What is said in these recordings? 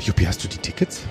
Juppie, hast du die Tickets?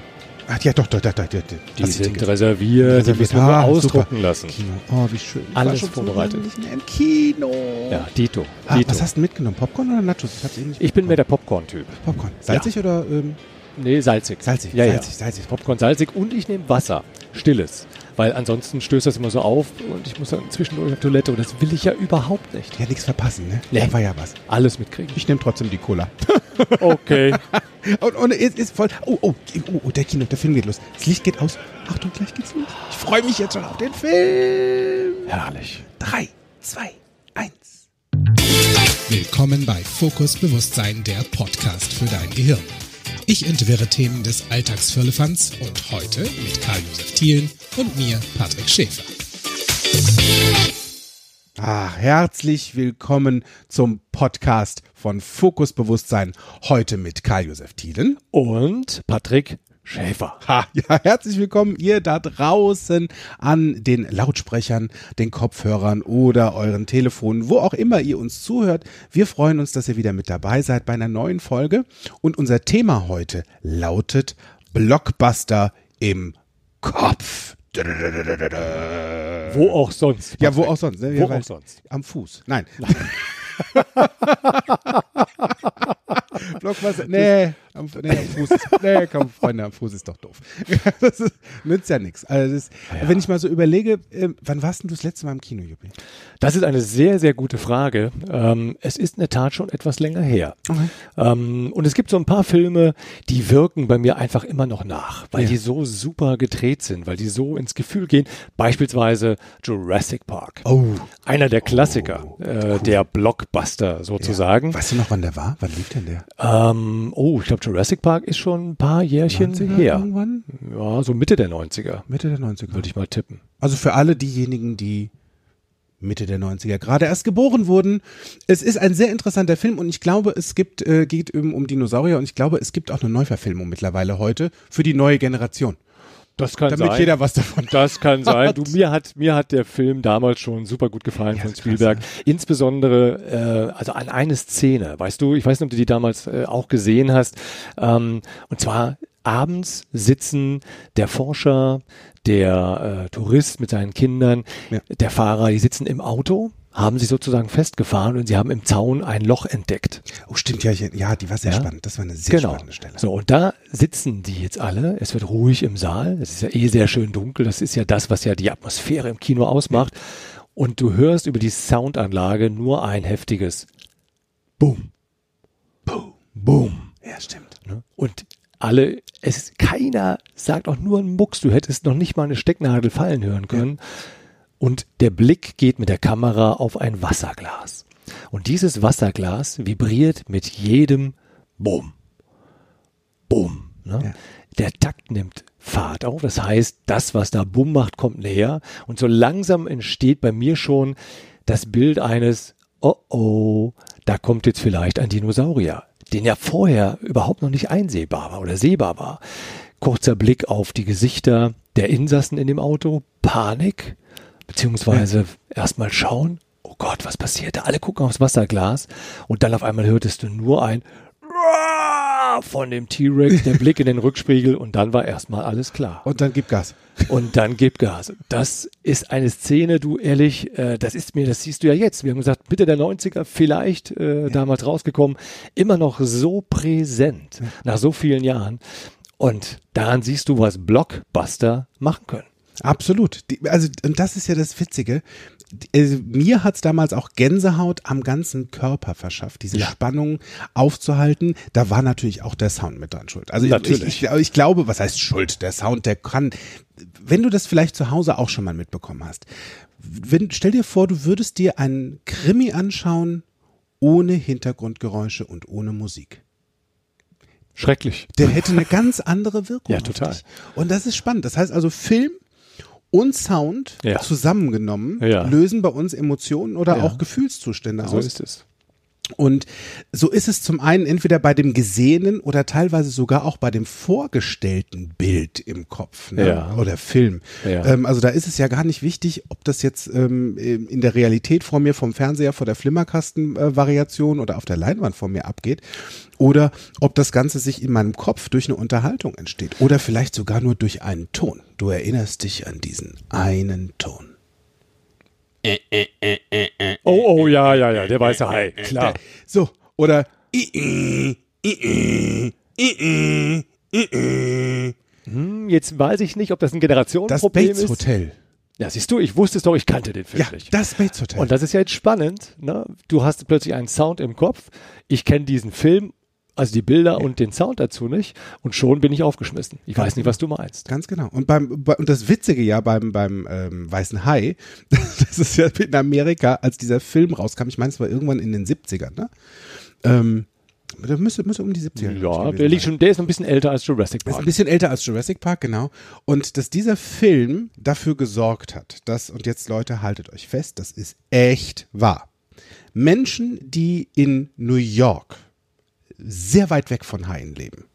Ach ja, doch, doch, doch, doch, doch, doch. Die Hast sind Tickets? reserviert, die müssen wir Ah, ausdrucken super. lassen. Kino. Oh, wie schön. Ich Alles so vorbereitet. mehr im Kino. Ja, Dito. Ah, Dito. was hast du mitgenommen? Popcorn oder Nachos? Ich, hab's eben nicht ich bin mehr der Popcorn-Typ. Popcorn. Salzig oder ähm, Nee, salzig. salzig? Ja, salzig, ja. salzig. Popcorn salzig und ich nehme Wasser. Stilles. Weil ansonsten stößt das immer so auf und ich muss dann zwischendurch auf Toilette und das will ich ja überhaupt nicht. Ja, nichts verpassen, ne? Nee. Da war ja was. Alles mitkriegen. Ich nehme trotzdem die Cola. Okay. Und, und es ist voll. Oh, oh, oh, oh, der Kino, der Film geht los. Das Licht geht aus. Achtung, gleich geht's los. Ich freue mich jetzt schon auf den Film. Herrlich. Drei, zwei, eins. Willkommen bei Fokus Bewusstsein, der Podcast für dein Gehirn. Ich entwirre Themen des Alltagsfirlefanz und heute mit Karl-Josef Thielen und mir, Patrick Schäfer. Ah, herzlich willkommen zum Podcast von Fokus Bewusstsein. Heute mit Karl-Josef Thielen. Und Patrick Schäfer. Ha, ja, herzlich willkommen ihr da draußen an den Lautsprechern, den Kopfhörern oder euren Telefonen, wo auch immer ihr uns zuhört. Wir freuen uns, dass ihr wieder mit dabei seid bei einer neuen Folge. Und unser Thema heute lautet Blockbuster im Kopf. Wo auch sonst. Ja, wo auch sonst. Ne? Wo Ja, auch sonst. Am Fuß. Nein. Blockbuster. Nee, am, nee, am Fuß. Ist, nee, komm, Freunde, am Fuß ist doch doof. Das ist, nützt ja nichts. Also das, Wenn ich mal so überlege, äh, wann warst denn du das letzte Mal im Kino, Juppie? Das ist eine sehr, sehr gute Frage. Ähm, es ist in der Tat schon etwas länger her. Ähm, und es gibt so ein paar Filme, die wirken bei mir einfach immer noch nach, weil Ja. die so super gedreht sind, weil die so ins Gefühl gehen. Beispielsweise Jurassic Park. Oh. Einer der Klassiker, äh, der Blockbuster sozusagen. Weißt du noch, wann der war? Wann lief denn der? Ähm, oh, ich glaube, Jurassic Park ist schon ein paar Jährchen 90er her. Irgendwann? Ja, so Mitte der 90er, Mitte der 90er. würde ich mal tippen. Also für alle diejenigen, die Mitte der 90er gerade erst geboren wurden. Es ist ein sehr interessanter Film und ich glaube, es gibt, äh, geht eben um Dinosaurier und ich glaube, es gibt auch eine Neuverfilmung mittlerweile heute für die neue Generation. Das kann Damit sein. jeder was davon Das kann sein. Du, mir hat, mir hat der Film damals schon super gut gefallen Ja, von Spielberg. krass, Insbesondere, äh, also an eine Szene, weißt du, ich weiß nicht, ob du die damals äh, auch gesehen hast. Ähm, und zwar abends sitzen der Forscher, der äh, Tourist mit seinen Kindern, Ja. der Fahrer, die sitzen im Auto, haben sich sozusagen festgefahren und sie haben im Zaun ein Loch entdeckt. Oh, stimmt, ja, ja, die war sehr Ja. spannend. Das war eine sehr genau. spannende Stelle. So, und da sitzen die jetzt alle. Es wird ruhig im Saal. Es ist ja eh sehr schön dunkel. Das ist ja das, was ja die Atmosphäre im Kino ausmacht. Und du hörst über die Soundanlage nur ein heftiges Boom. Boom. Boom. Ja, stimmt. Ne? Und alle, es ist keiner sagt auch nur ein Mucks. Du hättest noch nicht mal eine Stecknadel fallen hören können. Und der Blick geht mit der Kamera auf ein Wasserglas. Und dieses Wasserglas vibriert mit jedem Boom. Boom. Ne? Ja. Der Takt nimmt Fahrt auf. Das heißt, das, was da Bumm macht, kommt näher. Und so langsam entsteht bei mir schon das Bild eines, oh oh, da kommt jetzt vielleicht ein Dinosaurier, den ja vorher überhaupt noch nicht einsehbar war oder sehbar war. Kurzer Blick auf die Gesichter der Insassen in dem Auto, Panik, beziehungsweise erstmal schauen, oh Gott, was passiert da? Alle gucken aufs Wasserglas und dann auf einmal hörtest du nur ein von dem T-Rex, der Blick in den Rückspiegel und dann war erstmal alles klar. Und dann gib Gas. Und dann gib Gas. Das ist eine Szene, du ehrlich, äh, das ist mir, das siehst du ja jetzt. Wir haben gesagt, Mitte der 90er vielleicht äh, damals rausgekommen, immer noch so präsent nach so vielen Jahren. Und daran siehst du, was Blockbuster machen können. Absolut. Die, also, und das ist ja das Witzige. Die- Also, mir hat's damals auch Gänsehaut am ganzen Körper verschafft, diese Ja. Spannung aufzuhalten. Da war natürlich auch der Sound mit dran schuld. Also Natürlich. Ich, ich, ich glaube, was heißt Schuld? Der Sound, der kann, wenn du das vielleicht zu Hause auch schon mal mitbekommen hast, wenn, stell dir vor, du würdest dir einen Krimi anschauen ohne Hintergrundgeräusche und ohne Musik. Schrecklich. Der hätte eine ganz andere Wirkung. Ja, total. Und das ist spannend. Das heißt also, Film und Sound Ja. zusammengenommen Ja. lösen bei uns Emotionen oder Ja. auch Gefühlszustände So aus. ist es. Und so ist es zum einen entweder bei dem gesehenen oder teilweise sogar auch bei dem vorgestellten Bild im Kopf ne? Ja. oder Film. Ja. Ähm, also da ist es ja gar nicht wichtig, ob das jetzt ähm, in der Realität vor mir vom Fernseher, vor der Flimmerkasten-Variation oder auf der Leinwand vor mir abgeht oder ob das Ganze sich in meinem Kopf durch eine Unterhaltung entsteht oder vielleicht sogar nur durch einen Ton. Du erinnerst dich an diesen einen Ton. Oh, oh, ja, ja, ja, der weiße Hai, klar. So, oder Hm, jetzt weiß ich nicht, ob das ein das Generationenproblem Bates ist. Hotel. Ja, siehst du, ich wusste es doch, ich kannte den Film Ja, nicht. das Bates Hotel. Und das ist ja jetzt spannend. Ne? Du hast plötzlich einen Sound im Kopf. Ich kenne diesen Film, also die Bilder und den Sound dazu nicht. Und schon bin ich aufgeschmissen. Ich weiß nicht, was du meinst. Ganz genau. Und beim bei, und das Witzige ja beim beim ähm, Weißen Hai, das ist ja in Amerika, als dieser Film rauskam, ich meine, es war irgendwann in den 70ern, ne? Ähm, der müsste, müsste um die 70er. Ja, der liegt schon, der ist ein bisschen älter als Jurassic Ist ein Park. bisschen älter als Jurassic Park, genau. Und dass dieser Film dafür gesorgt hat, dass, und jetzt Leute, haltet euch fest, das ist echt wahr. Menschen, die in New York sehr weit weg von Haien leben,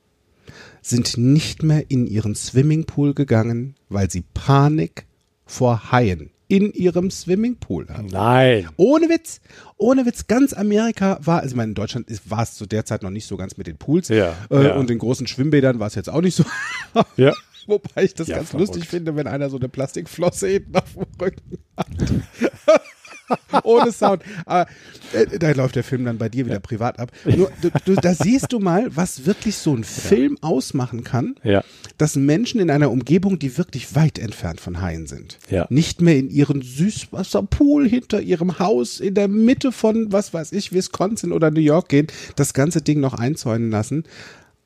sind nicht mehr in ihren Swimmingpool gegangen, weil sie Panik vor Haien in ihrem Swimmingpool hatten. Nein. Ohne Witz, ohne Witz, ganz Amerika war, also ich meine, in Deutschland war es zu der Zeit noch nicht so ganz mit den Pools Ja, äh, ja. und den großen Schwimmbädern war es jetzt auch nicht so. Ja. Wobei ich das Ja, ganz verrückt. lustig finde, wenn einer so eine Plastikflosse hinten auf dem Rücken hat. Ohne Sound. Aber, äh, da läuft der Film dann bei dir wieder privat ab. Nur, du, du, da siehst du mal, was wirklich so ein Film ausmachen kann, Ja. dass Menschen in einer Umgebung, die wirklich weit entfernt von Haien sind, Ja. nicht mehr in ihren Süßwasserpool hinter ihrem Haus in der Mitte von, was weiß ich, Wisconsin oder New York gehen, das ganze Ding noch einzäunen lassen,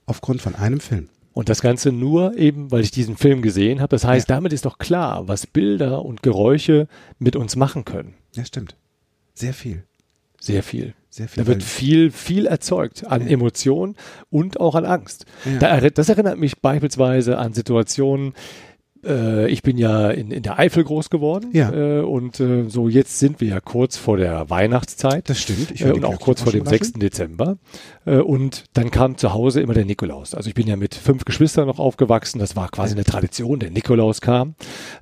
aufgrund von einem Film. Und das Ganze nur eben, weil ich diesen Film gesehen habe. Das heißt, Ja. damit ist doch klar, was Bilder und Geräusche mit uns machen können. Ja, stimmt. Sehr viel. Sehr viel. Sehr viel. Da wird viel, viel erzeugt an Emotionen und auch an Angst. Ja. Da, das erinnert mich beispielsweise an Situationen, äh, ich bin ja in, in der Eifel groß geworden Ja. äh, und äh, so jetzt sind wir ja kurz vor der Weihnachtszeit. Das stimmt. Ich äh, und auch kurz vor dem rascheln. 6. Dezember. Äh, und dann kam zu Hause immer der Nikolaus. Also ich bin ja mit fünf Geschwistern noch aufgewachsen. Das war quasi eine Tradition. Der Nikolaus kam.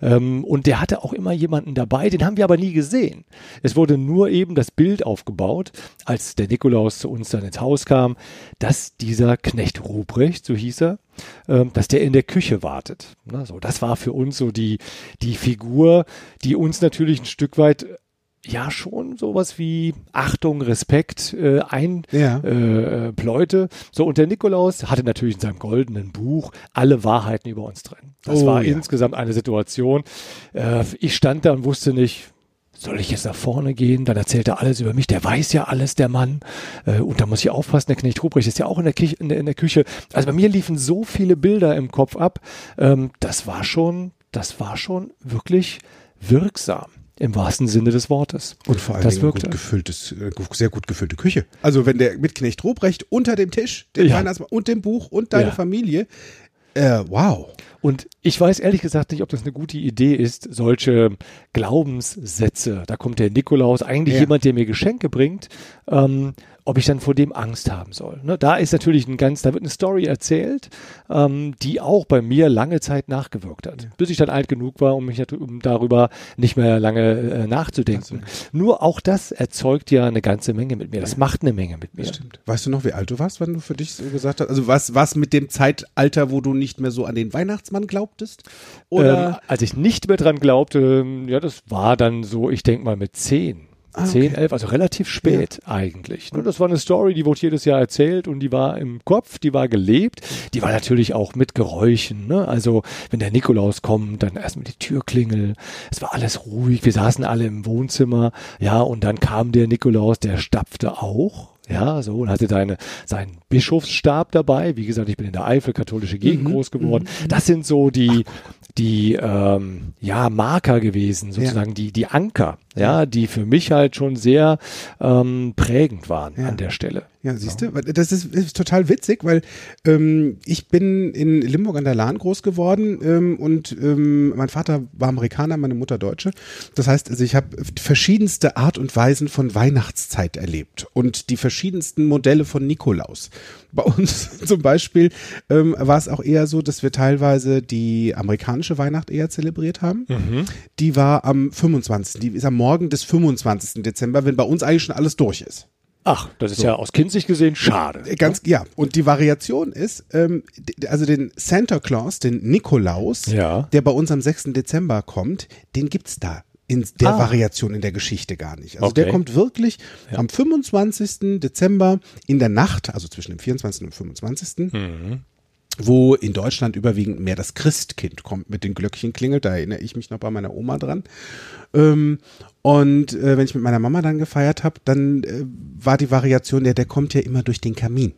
Ähm, und der hatte auch immer jemanden dabei. Den haben wir aber nie gesehen. Es wurde nur eben das Bild aufgebaut, als der Nikolaus zu uns dann ins Haus kam, dass dieser Knecht Ruprecht, so hieß er, ähm, dass der in der Küche wartet. So, das war für uns so die, die Figur, die uns natürlich ein Stück weit ja schon sowas wie Achtung, Respekt äh, Ja. einpläute. Äh, pläute. so, und der Nikolaus hatte natürlich in seinem goldenen Buch alle Wahrheiten über uns drin. Das Oh, war ja. insgesamt eine Situation. Äh, ich stand da und wusste nicht, soll ich jetzt nach vorne gehen? Dann erzählt er alles über mich. Der weiß ja alles, der Mann. Äh, und da muss ich aufpassen. Der Knecht Ruprecht ist ja auch in der, Kich in, der, in der Küche. Also bei mir liefen so viele Bilder im Kopf ab. Ähm, das war schon, das war schon wirklich wirksam. Im wahrsten Sinne des Wortes. Und vor allem das gut gefülltes, äh, sehr gut gefüllte Küche. Also wenn der mit Knecht Ruprecht unter dem Tisch, den Ja. Und dem Buch und deine Ja. Familie, äh, wow. Und ich weiß ehrlich gesagt nicht, ob das eine gute Idee ist, solche Glaubenssätze, da kommt der Nikolaus, eigentlich Ja. jemand, der mir Geschenke bringt, ähm, ob ich dann vor dem Angst haben soll. Ne? Da ist natürlich ein ganz, da wird eine Story erzählt, ähm, die auch bei mir lange Zeit nachgewirkt hat, bis ich dann alt genug war, um mich um darüber nicht mehr lange äh, nachzudenken. Nur auch das erzeugt ja eine ganze Menge mit mir. Das macht eine Menge mit mir. Stimmt. Weißt du noch, wie alt du warst, wenn du für dich so gesagt hast? Also was, was mit dem Zeitalter, wo du nicht mehr so an den Weihnachtsmann glaubtest? Oder? Ähm, als ich nicht mehr dran glaubte, ähm, ja, das war dann so, ich denke mal mit zehn. Ah, 10, 11, also relativ spät eigentlich. Ne, das war eine Story, die wurde jedes Jahr erzählt und die war im Kopf, die war gelebt. Die war natürlich auch mit Geräuschen. Ne? Also wenn der Nikolaus kommt, dann erstmal die Türklingel. Es war alles ruhig. Wir saßen alle im Wohnzimmer. Ja, und dann kam der Nikolaus, der stapfte auch. Ja, so und hatte deine, seinen Bischofsstab dabei. Wie gesagt, ich bin in der Eifel, katholische Gegend Mhm, groß geworden. Das sind so die, die ähm, ja, Marker gewesen, sozusagen die, die Anker. Ja, die für mich halt schon sehr ähm, prägend waren Ja. an der Stelle. Ja, siehst du, das ist, ist total witzig, weil ähm, ich bin in Limburg an der Lahn groß geworden ähm, und ähm, mein Vater war Amerikaner, meine Mutter Deutsche. Das heißt, also ich habe verschiedenste Art und Weisen von Weihnachtszeit erlebt und die verschiedensten Modelle von Nikolaus. Bei uns zum Beispiel ähm, war es auch eher so, dass wir teilweise die amerikanische Weihnacht eher zelebriert haben. Die war am 25. Die ist am Morgen des 25. Dezember, wenn bei uns eigentlich schon alles durch ist. Ach, das ist ja aus kindsicht gesehen schade. Äh, Ganz, ja. Und die Variation ist, ähm, also den Santa Claus, den Nikolaus, Ja. der bei uns am 6. Dezember kommt, den gibt's da in der Ah. Variation in der Geschichte gar nicht. Also der Okay. kommt wirklich am 25. Dezember in der Nacht, also zwischen dem 24. und 25. Mhm. Wo in Deutschland überwiegend mehr das Christkind kommt mit den Glöckchen klingelt, da erinnere ich mich noch bei meiner Oma dran. Ähm, und äh, wenn ich mit meiner Mama dann gefeiert habe, dann äh, war die Variation, der, der kommt ja immer durch den Kamin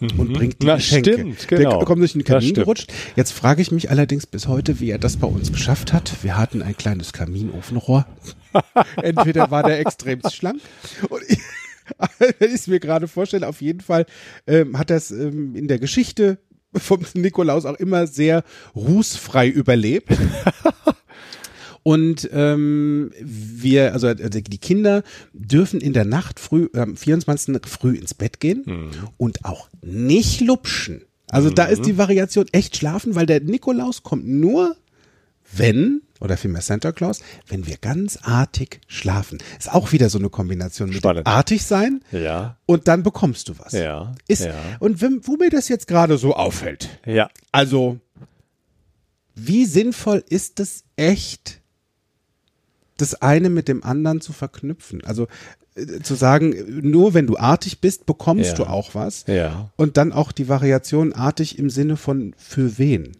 und bringt die Mhm. Na, Geschenke. stimmt, genau. Der kommt durch den Kamin gerutscht. Jetzt frage ich mich allerdings bis heute, wie er das bei uns geschafft hat. Wir hatten ein kleines Kaminofenrohr. Entweder war der extrem schlank und ich, ich mir gerade vorstelle, auf jeden Fall ähm, hat das ähm, in der Geschichte vom Nikolaus auch immer sehr rußfrei überlebt. Und ähm, wir, also also die Kinder dürfen in der Nacht früh, am 24. früh ins Bett gehen und auch nicht lupschen. Also da ist die Variation echt schlafen, weil der Nikolaus kommt nur, wenn, oder vielmehr Santa Claus, wenn wir ganz artig schlafen. Ist auch wieder so eine Kombination mit Spannend. artig sein Ja, und dann bekommst du was. ja, Ist, ja. Und wenn, wo mir das jetzt gerade so auffällt, Ja, also, wie sinnvoll ist es echt, das eine mit dem anderen zu verknüpfen? Also äh, zu sagen, nur wenn du artig bist, bekommst Ja. du auch was. ja. Und dann auch die Variation artig im Sinne von für wen.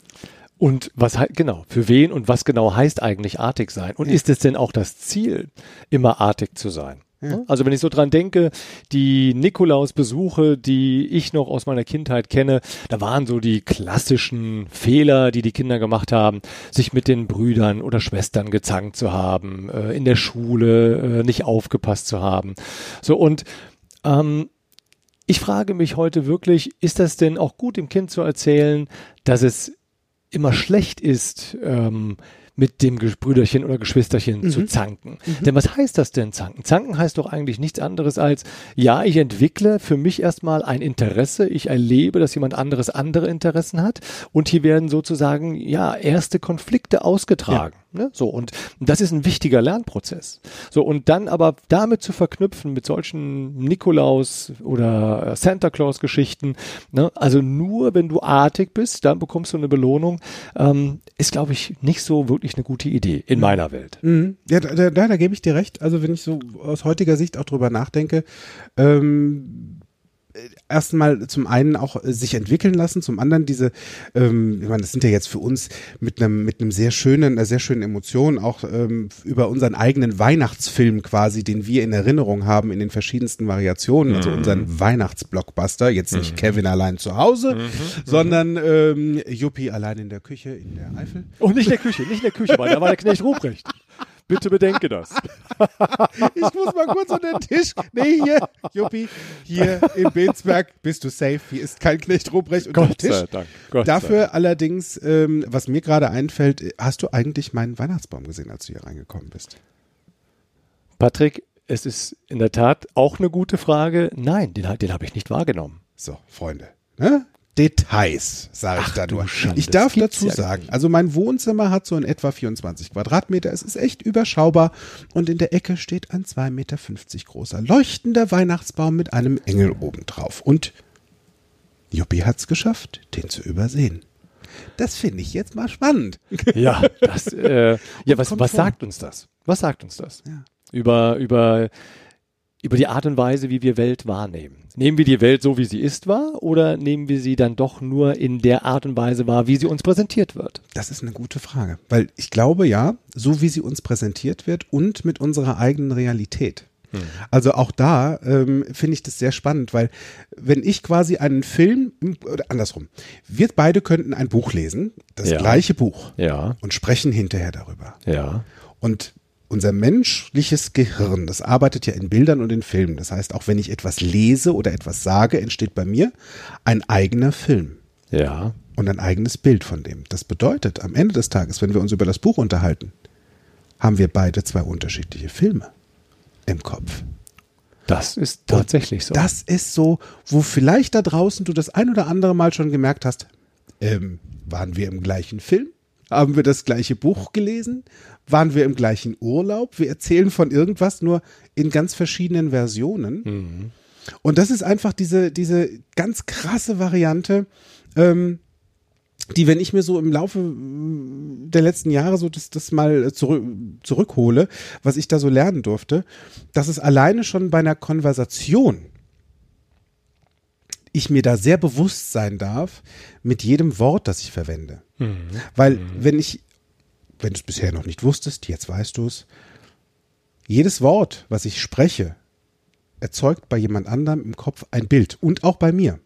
Und was genau, für wen und was genau heißt eigentlich artig sein? Und ist es denn auch das Ziel, immer artig zu sein? Ne? Also wenn ich so dran denke, die Nikolaus-Besuche, die ich noch aus meiner Kindheit kenne, da waren so die klassischen Fehler, die die Kinder gemacht haben, sich mit den Brüdern oder Schwestern gezankt zu haben, äh, in der Schule äh, nicht aufgepasst zu haben. So und ähm, ich frage mich heute wirklich, ist das denn auch gut dem Kind zu erzählen, dass es immer schlecht ist, ähm, mit dem Brüderchen oder Geschwisterchen zu zanken. Denn was heißt das denn zanken? Zanken heißt doch eigentlich nichts anderes als, ja, ich entwickle für mich erstmal ein Interesse, ich erlebe, dass jemand anderes andere Interessen hat und hier werden sozusagen, ja, erste Konflikte ausgetragen. Ne? So, und das ist ein wichtiger Lernprozess. So, und dann aber damit zu verknüpfen mit solchen Nikolaus oder Santa Claus Geschichten, ne? also nur wenn du artig bist, dann bekommst du eine Belohnung, ähm, ist, glaube ich, nicht so wirklich eine gute Idee in meiner Welt. Mhm. Ja, da, da, da gebe ich dir recht. Also wenn ich so aus heutiger Sicht auch drüber nachdenke, ähm, erstmal zum einen auch äh, sich entwickeln lassen, zum anderen diese, ähm, ich meine, das sind ja jetzt für uns mit einem mit einem sehr schönen, einer sehr schönen Emotion auch ähm, über unseren eigenen Weihnachtsfilm quasi, den wir in Erinnerung haben in den verschiedensten Variationen, also unseren Weihnachtsblockbuster, jetzt nicht Kevin allein zu Hause, sondern ähm, Yuppie allein in der Küche in der Eifel. Und nicht in der Küche, nicht in der Küche, weil da war der Knecht Ruprecht. Bitte bedenke das. Ich muss mal kurz unter den Tisch. Nee, hier, Juppie, hier in Bensberg bist du safe. Hier ist kein Knecht Ruprecht unter dem Gott Tisch. sei Dank. Gott sei Dafür allerdings, ähm, was mir gerade einfällt, hast du eigentlich meinen Weihnachtsbaum gesehen, als du hier reingekommen bist? Patrick, es ist in der Tat auch eine gute Frage. Nein, den, den habe ich nicht wahrgenommen. So, Freunde. Ne? Details, sage ich da nur. Schande, Ich darf dazu ja sagen, also mein Wohnzimmer hat so in etwa 24 Quadratmeter. Es ist echt überschaubar und in der Ecke steht ein 2,50 Meter großer leuchtender Weihnachtsbaum mit einem Engel obendrauf. Und Juppie hat's geschafft, den zu übersehen. Das finde ich jetzt mal spannend. Ja, das, äh, ja was, was sagt uns das? Was sagt uns das? Ja. Über, über, über die Art und Weise, wie wir Welt wahrnehmen. Nehmen wir die Welt so, wie sie ist wahr, oder nehmen wir sie dann doch nur in der Art und Weise wahr, wie sie uns präsentiert wird? Das ist eine gute Frage, weil ich glaube ja, so wie sie uns präsentiert wird und mit unserer eigenen Realität. Also auch da ähm, finde ich das sehr spannend, weil wenn ich quasi einen Film, oder andersrum, wir beide könnten ein Buch lesen, das Ja. gleiche Buch, Ja, und sprechen hinterher darüber. ja. Und unser menschliches Gehirn, das arbeitet ja in Bildern und in Filmen. Das heißt, auch wenn ich etwas lese oder etwas sage, entsteht bei mir ein eigener Film Ja. und ein eigenes Bild von dem. Das bedeutet, am Ende des Tages, wenn wir uns über das Buch unterhalten, haben wir beide zwei unterschiedliche Filme im Kopf. Das ist tatsächlich so. Das ist so, wo vielleicht da draußen du das ein oder andere Mal schon gemerkt hast, ähm, waren wir im gleichen Film? Haben wir das gleiche Buch gelesen? Waren wir im gleichen Urlaub? Wir erzählen von irgendwas nur in ganz verschiedenen Versionen. Und das ist einfach diese, diese ganz krasse Variante, ähm, die, wenn ich mir so im Laufe mm, der letzten Jahre so das, das mal zurück, zurückhole, was ich da so lernen durfte, dass es alleine schon bei einer Konversation ich mir da sehr bewusst sein darf mit jedem Wort, das ich verwende. Weil wenn ich, wenn du es bisher noch nicht wusstest, jetzt weißt du es, jedes Wort, was ich spreche, erzeugt bei jemand anderem im Kopf ein Bild und auch bei mir.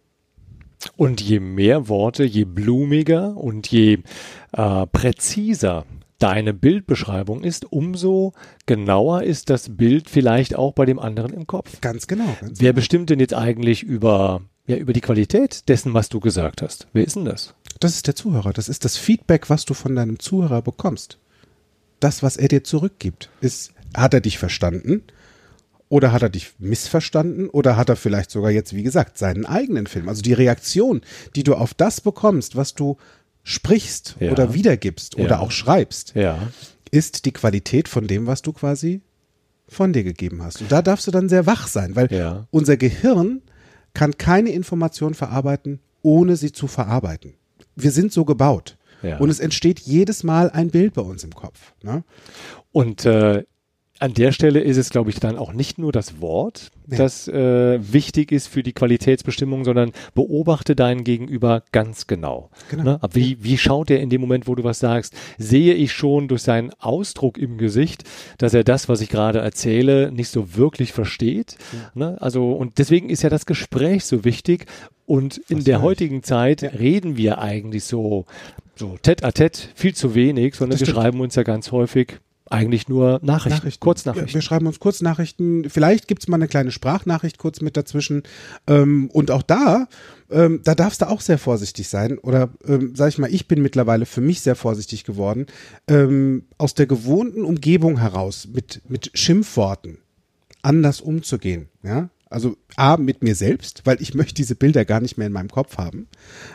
Und je mehr Worte, je blumiger und je äh, präziser deine Bildbeschreibung ist, umso genauer ist das Bild vielleicht auch bei dem anderen im Kopf. Ganz genau. Ganz Wer bestimmt denn jetzt eigentlich über, ja, über die Qualität dessen, was du gesagt hast? Wer ist denn das? Das ist der Zuhörer. Das ist das Feedback, was du von deinem Zuhörer bekommst. Das, was er dir zurückgibt, ist, hat er dich verstanden? Oder hat er dich missverstanden? Oder hat er vielleicht sogar jetzt, wie gesagt, seinen eigenen Film? Also die Reaktion, die du auf das bekommst, was du sprichst Ja. oder wiedergibst Ja. oder auch schreibst, Ja. ist die Qualität von dem, was du quasi von dir gegeben hast. Und da darfst du dann sehr wach sein, weil unser Gehirn kann keine Information verarbeiten, ohne sie zu verarbeiten. Wir sind so gebaut. Ja. Und es entsteht jedes Mal ein Bild bei uns im Kopf. Ne? Und äh, an der Stelle ist es, glaube ich, dann auch nicht nur das Wort, Nee. das äh, wichtig ist für die Qualitätsbestimmung, sondern beobachte deinen Gegenüber ganz genau. Genau. Ne? Wie, wie schaut er in dem Moment, wo du was sagst? Sehe ich schon durch seinen Ausdruck im Gesicht, dass er das, was ich gerade erzähle, nicht so wirklich versteht? Ne? Also, und deswegen ist ja das Gespräch so wichtig. Und in Was der ich. heutigen Zeit reden wir eigentlich so, so tête à tête viel zu wenig, sondern Das wir stimmt. schreiben uns ja ganz häufig eigentlich nur Nachrichten, Ja, Kurznachrichten. wir schreiben uns Kurznachrichten. Vielleicht gibt's mal eine kleine Sprachnachricht kurz mit dazwischen. Ähm, und auch da, ähm, da darfst du auch sehr vorsichtig sein. Oder ähm, sag ich mal, ich bin mittlerweile für mich sehr vorsichtig geworden. Ähm, aus der gewohnten Umgebung heraus mit, mit Schimpfworten anders umzugehen. Ja? Also A, mit mir selbst, weil ich möchte diese Bilder gar nicht mehr in meinem Kopf haben.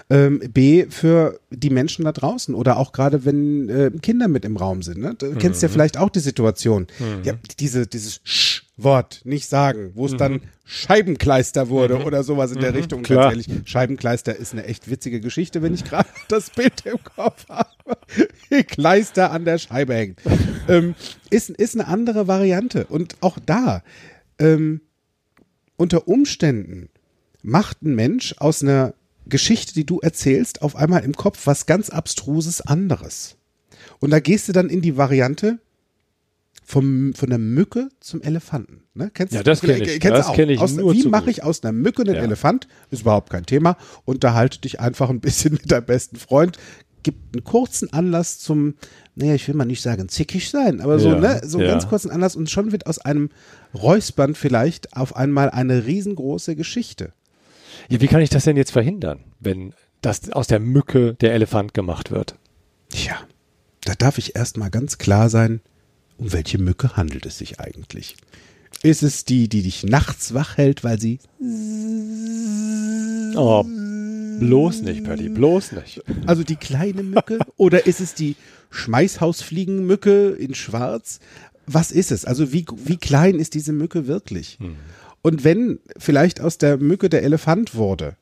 Ähm, B, für die Menschen da draußen oder auch gerade wenn äh, Kinder mit im Raum sind. Ne? Du kennst ja vielleicht auch die Situation. Ja, diese, dieses Sch-Wort nicht sagen, wo es dann Scheibenkleister wurde oder sowas in der Richtung. klar. Ganz ehrlich, Scheibenkleister ist eine echt witzige Geschichte, wenn ich gerade das Bild im Kopf habe. Kleister an der Scheibe hängen. ähm, ist, ist eine andere Variante. Und auch da, ähm, unter Umständen macht ein Mensch aus einer Geschichte, die du erzählst, auf einmal im Kopf was ganz Abstruses anderes. Und da gehst du dann in die Variante vom, von der Mücke zum Elefanten. Ne? Kennst Ja, du- das kenn ich. kennst du Das auch. kenn ich aus, nur Wie mache ich aus einer Mücke einen Ja. Elefant? Ist überhaupt kein Thema. Unterhalte dich einfach ein bisschen mit deinem besten Freund. Gibt einen kurzen Anlass zum, naja, ich will mal nicht sagen zickig sein, aber so, Ja, ne, so einen ja. ganz kurzen Anlass und schon wird aus einem Räuspern vielleicht auf einmal eine riesengroße Geschichte. Ja, wie kann ich das denn jetzt verhindern, wenn das aus der Mücke der Elefant gemacht wird? Tja, da darf ich erstmal ganz klar sein, um welche Mücke handelt es sich eigentlich? Ist es die, die dich nachts wach hält, weil sie Oh, bloß nicht, Patty, bloß nicht. Also die kleine Mücke? Oder ist es die Schmeißhausfliegenmücke in Schwarz? Was ist es? Also wie, wie klein ist diese Mücke wirklich? Und wenn vielleicht aus der Mücke der Elefant wurde,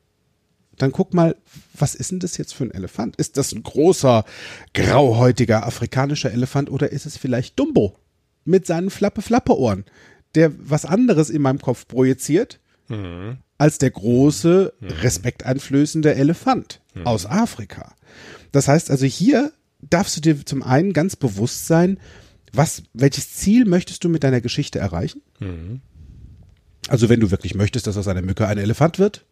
dann guck mal, was ist denn das jetzt für ein Elefant? Ist das ein großer, grauhäutiger afrikanischer Elefant oder ist es vielleicht Dumbo mit seinen Flappe-Flappe-Ohren, der was anderes in meinem Kopf projiziert als der große, respekteinflößende Elefant aus Afrika. Das heißt also, hier darfst du dir zum einen ganz bewusst sein, was, welches Ziel möchtest du mit deiner Geschichte erreichen? Also wenn du wirklich möchtest, dass aus einer Mücke ein Elefant wird,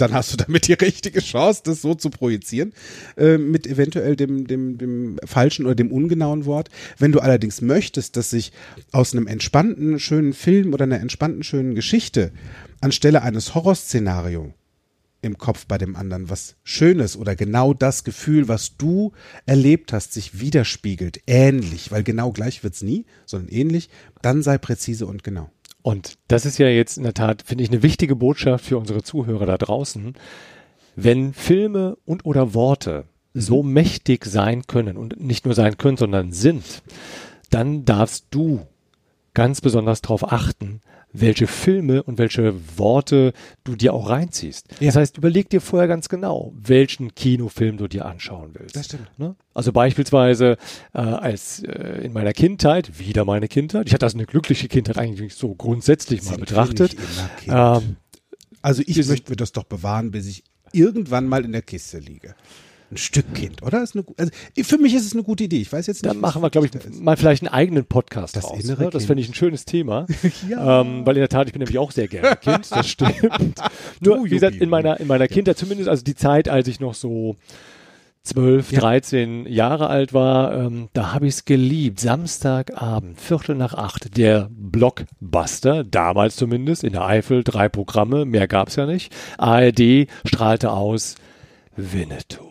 dann hast du damit die richtige Chance, das so zu projizieren, äh, mit eventuell dem, dem, dem falschen oder dem ungenauen Wort. Wenn du allerdings möchtest, dass sich aus einem entspannten, schönen Film oder einer entspannten, schönen Geschichte anstelle eines Horrorszenarios im Kopf bei dem anderen was Schönes oder genau das Gefühl, was du erlebt hast, sich widerspiegelt, ähnlich, weil genau gleich wird's nie, sondern ähnlich, dann sei präzise und genau. Und das ist ja jetzt in der Tat, finde ich, eine wichtige Botschaft für unsere Zuhörer da draußen. Wenn Filme und oder Worte mhm. so mächtig sein können und nicht nur sein können, sondern sind, dann darfst du ganz besonders darauf achten, welche Filme und welche Worte du dir auch reinziehst. Ja. Das heißt, überleg dir vorher ganz genau, welchen Kinofilm du dir anschauen willst. Das stimmt. Ne? Also beispielsweise äh, als äh, in meiner Kindheit, wieder meine Kindheit, ich hatte also eine glückliche Kindheit eigentlich so grundsätzlich mal betrachtet. Ähm, also ich möchte mir das doch bewahren, bis ich irgendwann mal in der Kiste liege ein Stück Kind, oder? Ist eine, also für mich ist es eine gute Idee. Ich weiß jetzt nicht. Dann machen wir, glaube ich, mal vielleicht einen eigenen Podcast das draus. Innere ne? Das fände ich ein schönes Thema. ja. ähm, weil in der Tat, ich bin nämlich auch sehr gerne Kind, das stimmt. Nur, wie gesagt, in meiner, in meiner Kindheit zumindest, also die Zeit, als ich noch so 12, ja. 13 Jahre alt war, ähm, da habe ich es geliebt. Samstagabend, Viertel nach acht, der Blockbuster, damals zumindest, in der Eifel, drei Programme, mehr gab's ja nicht. ARD strahlte aus Winnetou.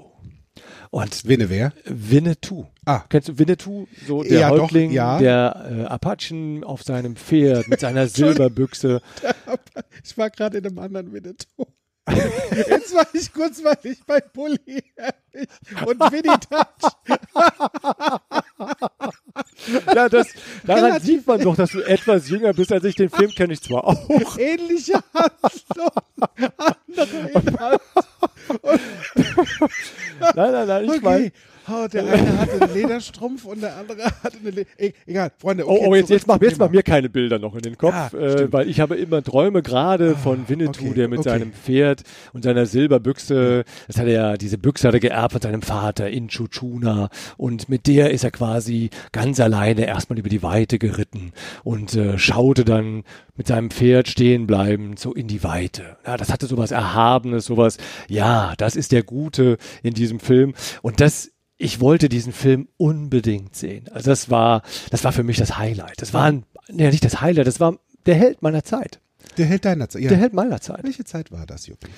Und Winne wer? Winnetou. Ah. Kennst du Winnetou? So der ja, Häuptling doch, ja. der äh, Apachen auf seinem Pferd mit seiner Silberbüchse. ich war gerade in einem anderen Winnetou. Jetzt war ich kurz, weil ich bei Bulli und Winnie Touch. ja, das, daran Relativ sieht man doch, dass du etwas jünger bist als ich. Den Film kenne ich zwar auch. Ähnliche Handlung, andere Inhalt. nein, nein, nein, ich okay. meine, Oh, der eine hatte einen Lederstrumpf und der andere hatte eine Le e Egal, Freunde. Okay, oh, oh, jetzt, jetzt mach, jetzt mach mir keine Bilder noch in den Kopf, ja, äh, weil ich habe immer Träume gerade ah, von Winnetou, okay, der mit okay. seinem Pferd und seiner Silberbüchse, das hat er ja, diese Büchse hat er geerbt von seinem Vater in Chuchuna und mit der ist er quasi ganz alleine erstmal über die Weite geritten und äh, schaute dann mit seinem Pferd stehen bleiben, so in die Weite. Ja, das hatte sowas Erhabenes, sowas, ja, das ist der Gute in diesem Film und das ich wollte diesen Film unbedingt sehen. Also das war, das war für mich das Highlight. Das war ein, ja nicht das Highlight, das war der Held meiner Zeit. Der Held deiner Zeit. Ja. Der Held meiner Zeit. Welche Zeit war das, Juppie?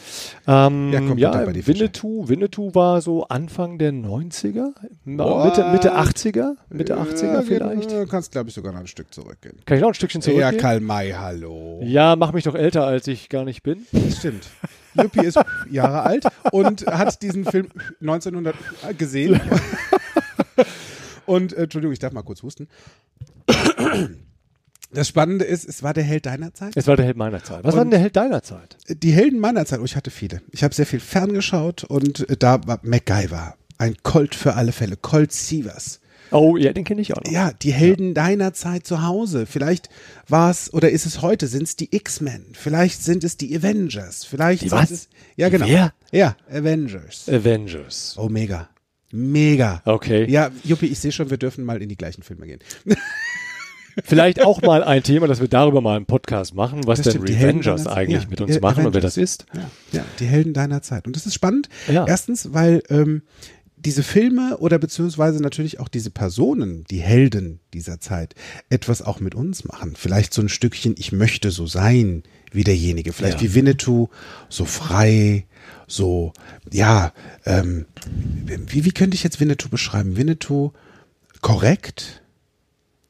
Ähm, ja, komm, ja Winnetou, Winnetou war so Anfang der 90er, Mitte, Mitte 80er, Mitte 80er ja, vielleicht. Du kannst, glaube ich, sogar noch ein Stück zurückgehen. Kann ich noch ein Stückchen zurückgehen? Ja, Karl May, hallo. Ja, mach mich doch älter, als ich gar nicht bin. Das stimmt. Juppie ist Jahre alt und hat diesen Film 1900 gesehen. und, äh, Entschuldigung, ich darf mal kurz husten. Das Spannende ist, es war der Held deiner Zeit. Es war der Held meiner Zeit. Was und war denn der Held deiner Zeit? Die Helden meiner Zeit, oh, ich hatte viele. Ich habe sehr viel ferngeschaut und äh, da war MacGyver. Ein Colt für alle Fälle. Colt Sievers. Oh, ja, den kenne ich auch noch. Ja, die Helden ja. deiner Zeit zu Hause. Vielleicht war es, oder ist es heute, sind es die X-Men. Vielleicht sind es die Avengers. Vielleicht die sind was? es. Ja, genau. Wer? Ja, Avengers. Avengers. Oh, mega. Mega. Okay. Ja, Juppie, ich sehe schon, wir dürfen mal in die gleichen Filme gehen. Vielleicht auch mal ein Thema, dass wir darüber mal einen Podcast machen, was das denn stimmt, Avengers eigentlich ja, mit uns machen Avengers. und wer das ist. Ja, ja, die Helden deiner Zeit. Und das ist spannend. Ja. Erstens, weil ähm, diese Filme oder beziehungsweise natürlich auch diese Personen, die Helden dieser Zeit, etwas auch mit uns machen. Vielleicht so ein Stückchen, ich möchte so sein wie derjenige. Vielleicht ja. wie Winnetou, so frei, so, ja, ähm, wie, wie könnte ich jetzt Winnetou beschreiben? Winnetou korrekt,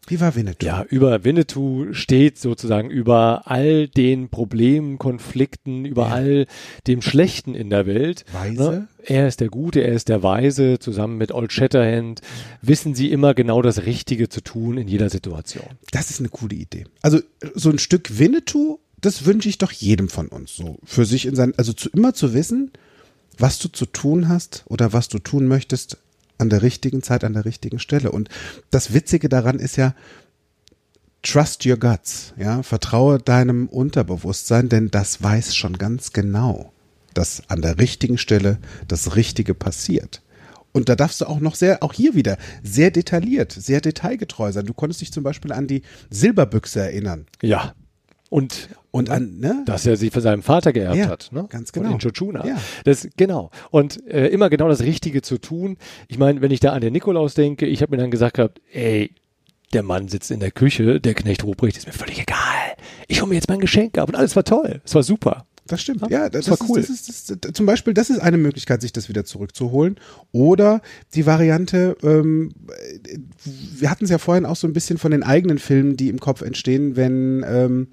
wie war Winnetou? Ja, über Winnetou steht sozusagen über all den Problemen, Konflikten, über ja. all dem Schlechten in der Welt. Weise? Ne? Er ist der Gute, er ist der Weise. Zusammen mit Old Shatterhand wissen sie immer genau das Richtige zu tun in jeder Situation. Das ist eine coole Idee. Also so ein Stück Winnetou, das wünsche ich doch jedem von uns so. Für sich in sein, also zu, immer zu wissen, was du zu tun hast oder was du tun möchtest, an der richtigen Zeit, an der richtigen Stelle. Und das Witzige daran ist ja, trust your guts, ja, vertraue deinem Unterbewusstsein, denn das weiß schon ganz genau, dass an der richtigen Stelle das Richtige passiert. Und da darfst du auch noch sehr, auch hier wieder, sehr detailliert, sehr detailgetreu sein. Du konntest dich zum Beispiel an die Silberbüchse erinnern. Ja. Und Und an, ne? dass er sie von seinem Vater geerbt Ja, hat. Ne? ganz Von genau. Inchochuna. Ja. Das, genau. Und äh, immer genau das Richtige zu tun. Ich meine, wenn ich da an den Nikolaus denke, ich habe mir dann gesagt gehabt, ey, der Mann sitzt in der Küche, der Knecht Ruprecht ist mir völlig egal. Ich hole mir jetzt mein Geschenk ab und alles war toll. Es war super. Das stimmt. Ja, das, das war ist- cool. Das ist, das ist, zum Beispiel, das ist eine Möglichkeit, sich das wieder zurückzuholen. Oder die Variante, ähm, wir hatten es ja vorhin auch so ein bisschen von den eigenen Filmen, die im Kopf entstehen, wenn ähm,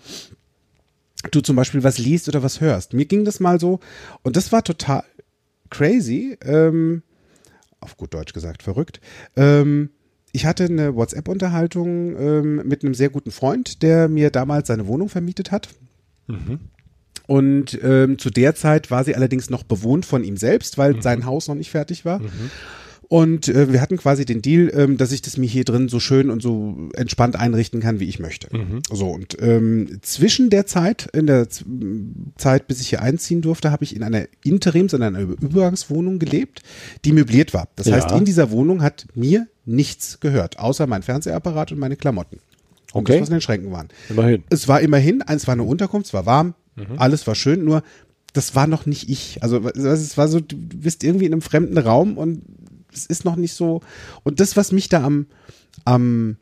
du zum Beispiel was liest oder was hörst. Mir ging das mal so und das war total crazy, ähm, auf gut Deutsch gesagt, verrückt. Ähm, ich hatte eine WhatsApp-Unterhaltung ähm, mit einem sehr guten Freund, der mir damals seine Wohnung vermietet hat. Und ähm, zu der Zeit war sie allerdings noch bewohnt von ihm selbst, weil sein Haus noch nicht fertig war. Und äh, wir hatten quasi den Deal, ähm, dass ich das mir hier drin so schön und so entspannt einrichten kann, wie ich möchte. So, und ähm, zwischen der Zeit, in der Z Zeit, bis ich hier einziehen durfte, habe ich in einer Interims-, in einer Übergangswohnung gelebt, die möbliert war. Das Ja. heißt, in dieser Wohnung hat mir nichts gehört, außer mein Fernsehapparat und meine Klamotten. Und Okay. das, was in den Schränken waren. Immerhin. Es war immerhin, es war eine Unterkunft, es war warm, alles war schön, nur das war noch nicht ich. Also es war so, du bist irgendwie in einem fremden Raum und es ist noch nicht so. Und das, was mich da am, am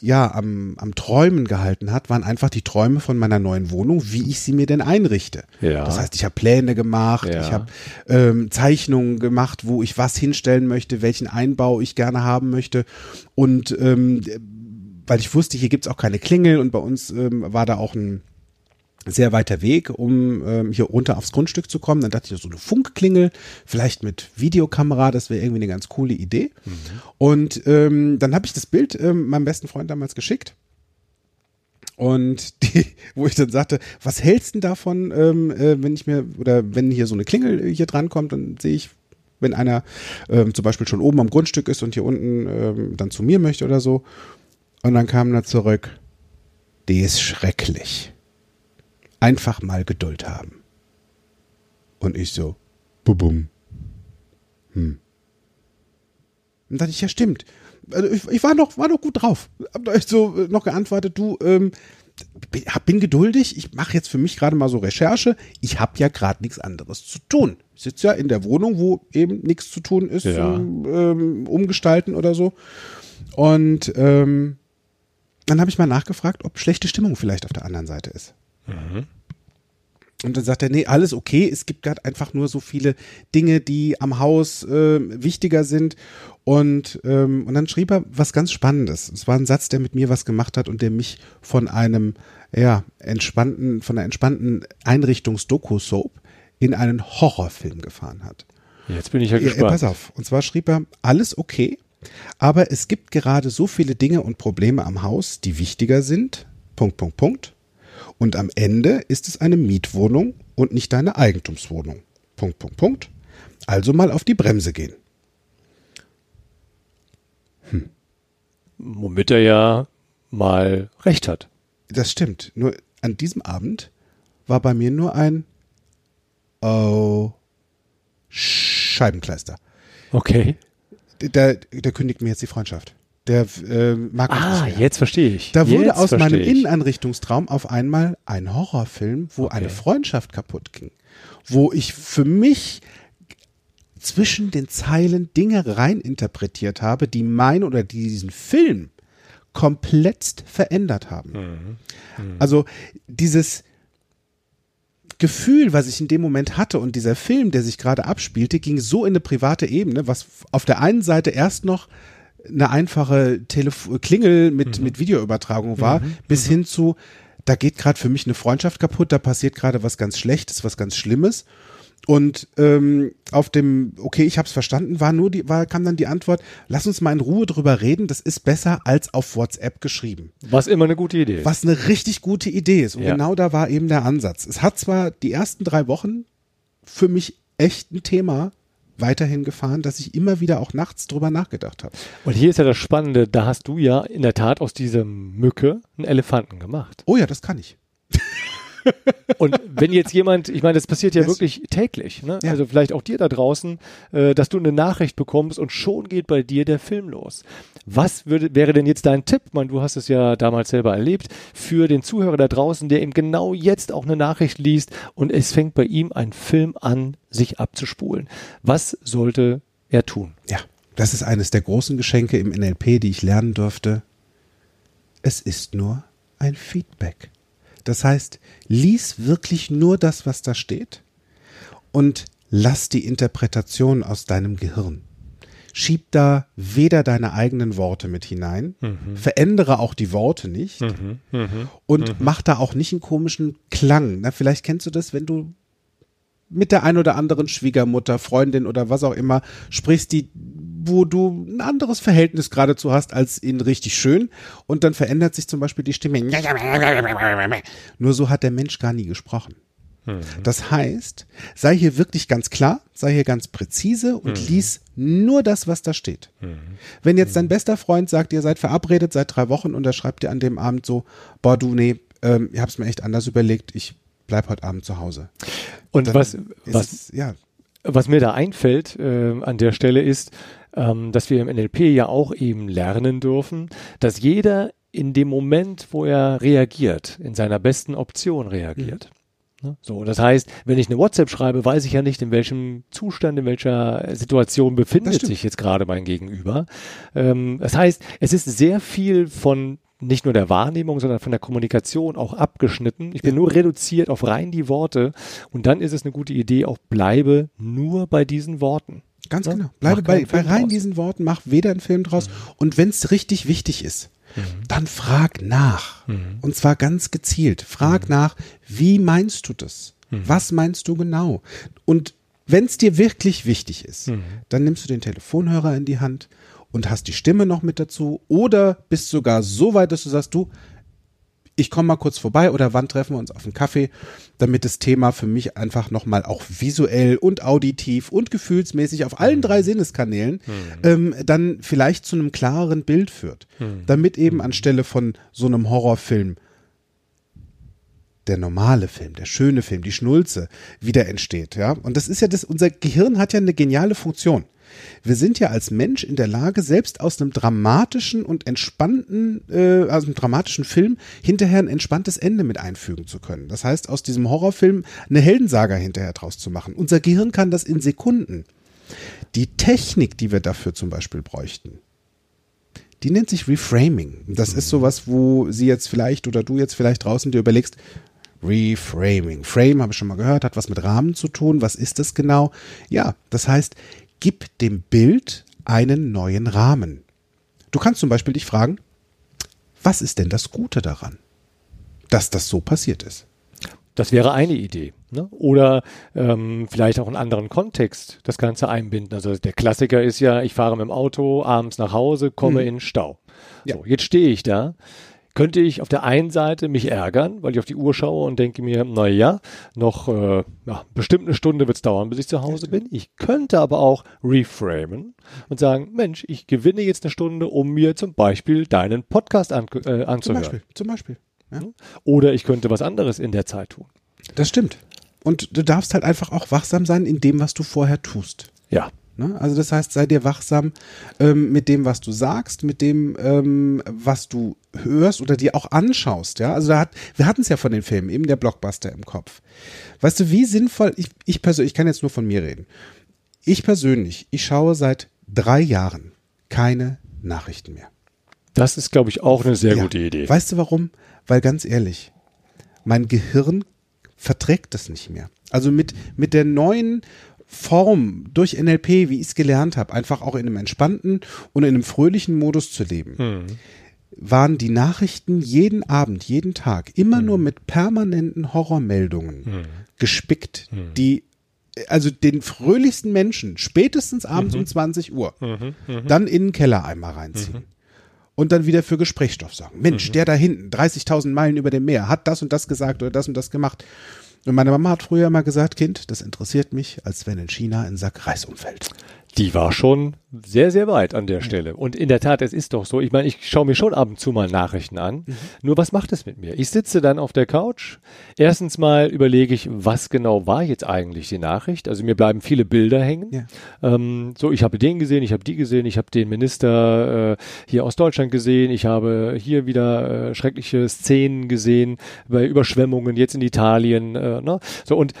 ja, am, am Träumen gehalten hat, waren einfach die Träume von meiner neuen Wohnung, wie ich sie mir denn einrichte. Ja. Das heißt, ich habe Pläne gemacht, Ja. ich habe ähm, Zeichnungen gemacht, wo ich was hinstellen möchte, welchen Einbau ich gerne haben möchte. Und ähm, weil ich wusste, hier gibt's auch keine Klingel und bei uns ähm, war da auch ein sehr weiter Weg, um ähm, hier runter aufs Grundstück zu kommen. Dann dachte ich, so eine Funkklingel, vielleicht mit Videokamera, das wäre irgendwie eine ganz coole Idee. Und ähm, dann habe ich das Bild ähm, meinem besten Freund damals geschickt. Und die, wo ich dann sagte, was hältst du denn davon, ähm, äh, wenn ich mir, oder wenn hier so eine Klingel hier dran kommt, dann sehe ich, wenn einer ähm, zum Beispiel schon oben am Grundstück ist und hier unten ähm, dann zu mir möchte oder so. Und dann kam er zurück, die ist schrecklich. Einfach mal Geduld haben. Und ich so, bubum. Hm. Und dann dachte ich, ja stimmt. Also ich, ich war noch, war noch gut drauf. Hab euch so äh, noch geantwortet, du, ähm, bin, hab- bin geduldig, ich mache jetzt für mich gerade mal so Recherche. Ich habe ja gerade nichts anderes zu tun. Ich sitze ja in der Wohnung, wo eben nichts zu tun ist, Ja. so, ähm, umgestalten oder so. Und ähm, dann habe ich mal nachgefragt, ob schlechte Stimmung vielleicht auf der anderen Seite ist. Und dann sagt er, nee, alles okay. Es gibt gerade einfach nur so viele Dinge, die am Haus äh, wichtiger sind. Und, ähm, und dann schrieb er was ganz Spannendes. Es war ein Satz, der mit mir was gemacht hat und der mich von einem, ja, entspannten, von einer entspannten Einrichtungs-Doku-Soap in einen Horrorfilm gefahren hat. Jetzt bin ich ja Ja, gespannt. pass auf. Und zwar schrieb er, alles okay, aber es gibt gerade so viele Dinge und Probleme am Haus, die wichtiger sind. Punkt, Punkt, Punkt. Und am Ende ist es eine Mietwohnung und nicht deine Eigentumswohnung. Punkt, Punkt, Punkt. Also mal auf die Bremse gehen. Womit er ja mal recht hat. Das stimmt. Nur an diesem Abend war bei mir nur ein Oh Scheibenkleister. Okay. Der, der kündigt mir jetzt die Freundschaft. Der äh, mich Ah, jetzt verstehe ich. Da wurde jetzt aus meinem ich. Inneneinrichtungstraum auf einmal ein Horrorfilm, wo Okay. eine Freundschaft kaputt ging. Wo ich für mich zwischen den Zeilen Dinge reininterpretiert habe, die mein oder die diesen Film komplett verändert haben. Mhm. Also dieses Gefühl, was ich in dem Moment hatte und dieser Film, der sich gerade abspielte, ging so in eine private Ebene, was auf der einen Seite erst noch eine einfache Telef Klingel mit, mit Videoübertragung war, bis hin zu, da geht gerade für mich eine Freundschaft kaputt, da passiert gerade was ganz Schlechtes, was ganz Schlimmes. Und ähm, auf dem, okay, ich habe es verstanden, war nur die, war, kam dann die Antwort, lass uns mal in Ruhe drüber reden, das ist besser als auf WhatsApp geschrieben. Was immer eine gute Idee ist. Was eine richtig gute Idee ist. Und Ja. genau da war eben der Ansatz. Es hat zwar die ersten drei Wochen für mich echt ein Thema weiterhin gefahren, dass ich immer wieder auch nachts drüber nachgedacht habe. Und hier ist ja das Spannende, da hast du ja in der Tat aus dieser Mücke einen Elefanten gemacht. Oh ja, das kann ich. Und wenn jetzt jemand, ich meine, das passiert ja Yes. wirklich täglich, ne? Ja. also vielleicht auch dir da draußen, äh, dass du eine Nachricht bekommst und schon geht bei dir der Film los. Was würde, wäre denn jetzt dein Tipp? Ich meine, du hast es ja damals selber erlebt, für den Zuhörer da draußen, der eben genau jetzt auch eine Nachricht liest und es fängt bei ihm ein Film an, sich abzuspulen. Was sollte er tun? Ja, das ist eines der großen Geschenke im NLP, die ich lernen durfte. Es ist nur ein Feedback. Das heißt, lies wirklich nur das, was da steht und lass die Interpretation aus deinem Gehirn. Schieb da weder deine eigenen Worte mit hinein, verändere auch die Worte nicht und mach da auch nicht einen komischen Klang. Na, vielleicht kennst du das, wenn du mit der ein oder anderen Schwiegermutter, Freundin oder was auch immer sprichst, die, wo du ein anderes Verhältnis geradezu hast als in richtig schön und dann verändert sich zum Beispiel die Stimme. Nur so hat der Mensch gar nie gesprochen. Das heißt, sei hier wirklich ganz klar, sei hier ganz präzise und lies nur das, was da steht. Wenn jetzt dein bester Freund sagt, ihr seid verabredet seit drei Wochen und er schreibt dir an dem Abend so, boah du, nee, ähm, ich hab's mir echt anders überlegt, ich bleib heute Abend zu Hause. Und Dann was, was, es, ja, Was mir da einfällt äh, an der Stelle ist, ähm, dass wir im NLP ja auch eben lernen dürfen, dass jeder in dem Moment, wo er reagiert, in seiner besten Option reagiert. Ne? So, das heißt, wenn ich eine WhatsApp schreibe, weiß ich ja nicht, in welchem Zustand, in welcher Situation befindet sich jetzt gerade mein Gegenüber. Ähm, das heißt, es ist sehr viel von nicht nur der Wahrnehmung, sondern von der Kommunikation auch abgeschnitten. Ich bin nur reduziert auf rein die Worte und dann ist es eine gute Idee, auch bleibe nur bei diesen Worten. Ganz Ja, genau. Bleibe bei, bei rein draus. diesen Worten, mach weder einen Film draus. Und wenn es richtig wichtig ist, dann frag nach. Und zwar ganz gezielt. Frag nach, wie meinst du das? Was meinst du genau? Und wenn es dir wirklich wichtig ist, dann nimmst du den Telefonhörer in die Hand und hast die Stimme noch mit dazu oder bist sogar so weit, dass du sagst, du, ich komme mal kurz vorbei oder wann treffen wir uns auf einen Kaffee, damit das Thema für mich einfach nochmal auch visuell und auditiv und gefühlsmäßig auf allen drei Sinneskanälen ähm, dann vielleicht zu einem klareren Bild führt. Damit eben anstelle von so einem Horrorfilm der normale Film, der schöne Film, die Schnulze wieder entsteht, ja. Und das ist ja das, unser Gehirn hat ja eine geniale Funktion. Wir sind ja als Mensch in der Lage, selbst aus einem dramatischen und entspannten, äh, aus einem dramatischen Film hinterher ein entspanntes Ende mit einfügen zu können. Das heißt, aus diesem Horrorfilm eine Heldensaga hinterher draus zu machen. Unser Gehirn kann das in Sekunden. Die Technik, die wir dafür zum Beispiel bräuchten, die nennt sich Reframing. Das ist sowas, wo sie jetzt vielleicht oder du jetzt vielleicht draußen dir überlegst, Reframing. Frame habe ich schon mal gehört, hat was mit Rahmen zu tun. Was ist das genau? Ja, das heißt, gib dem Bild einen neuen Rahmen. Du kannst zum Beispiel dich fragen, was ist denn das Gute daran, dass das so passiert ist? Das wäre eine Idee. Ne? Oder ähm, vielleicht auch einen anderen Kontext das Ganze einbinden. Also der Klassiker ist ja, ich fahre mit dem Auto abends nach Hause, komme in den Stau. Ja. So, jetzt stehe ich da. Könnte ich auf der einen Seite mich ärgern, weil ich auf die Uhr schaue und denke mir, na ja, noch äh, ja, bestimmt eine Stunde wird es dauern, bis ich zu Hause bin. Ich könnte aber auch reframen und sagen, Mensch, ich gewinne jetzt eine Stunde, um mir zum Beispiel deinen Podcast an, äh, Zum anzuhören. Beispiel, zum Beispiel. Ja? Oder ich könnte was anderes in der Zeit tun. Das stimmt. Und du darfst halt einfach auch wachsam sein in dem, was du vorher tust. Ja. Ne? Also das heißt, sei dir wachsam ähm, mit dem, was du sagst, mit dem, ähm, was du hörst oder dir auch anschaust. Ja, also da hat, wir hatten es ja von den Filmen, eben der Blockbuster im Kopf. Weißt du, wie sinnvoll? Ich, ich persönlich, ich kann jetzt nur von mir reden. Ich persönlich, ich schaue seit drei Jahren keine Nachrichten mehr. Das ist, glaube ich, auch eine sehr Ja. gute Idee. Weißt du warum? Weil ganz ehrlich, mein Gehirn verträgt das nicht mehr. Also mit, mit der neuen Form durch NLP, wie ich es gelernt habe, einfach auch in einem entspannten und in einem fröhlichen Modus zu leben, Hm. waren die Nachrichten jeden Abend, jeden Tag immer nur mit permanenten Horrormeldungen gespickt, die also den fröhlichsten Menschen spätestens abends um 20 Uhr dann in den Keller einmal reinziehen. Und dann wieder für Gesprächsstoff sagen. Mensch, der da hinten, 30.000 Meilen über dem Meer, hat das und das gesagt oder das und das gemacht. Und meine Mama hat früher immer gesagt, Kind, das interessiert mich, als wenn in China ein Sack Reis umfällt. Die war schon sehr, sehr weit an der Stelle. Und in der Tat, es ist doch so, ich meine, ich schaue mir schon ab und zu mal Nachrichten an. Mhm. Nur was macht es mit mir? Ich sitze dann auf der Couch. Erstens mal überlege ich, was genau war jetzt eigentlich die Nachricht? Also mir bleiben viele Bilder hängen. Ja. Ähm, so, ich habe den gesehen, ich habe die gesehen, ich habe den Minister äh, hier aus Deutschland gesehen, ich habe hier wieder äh, schreckliche Szenen gesehen bei Überschwemmungen jetzt in Italien. Äh, ne? So und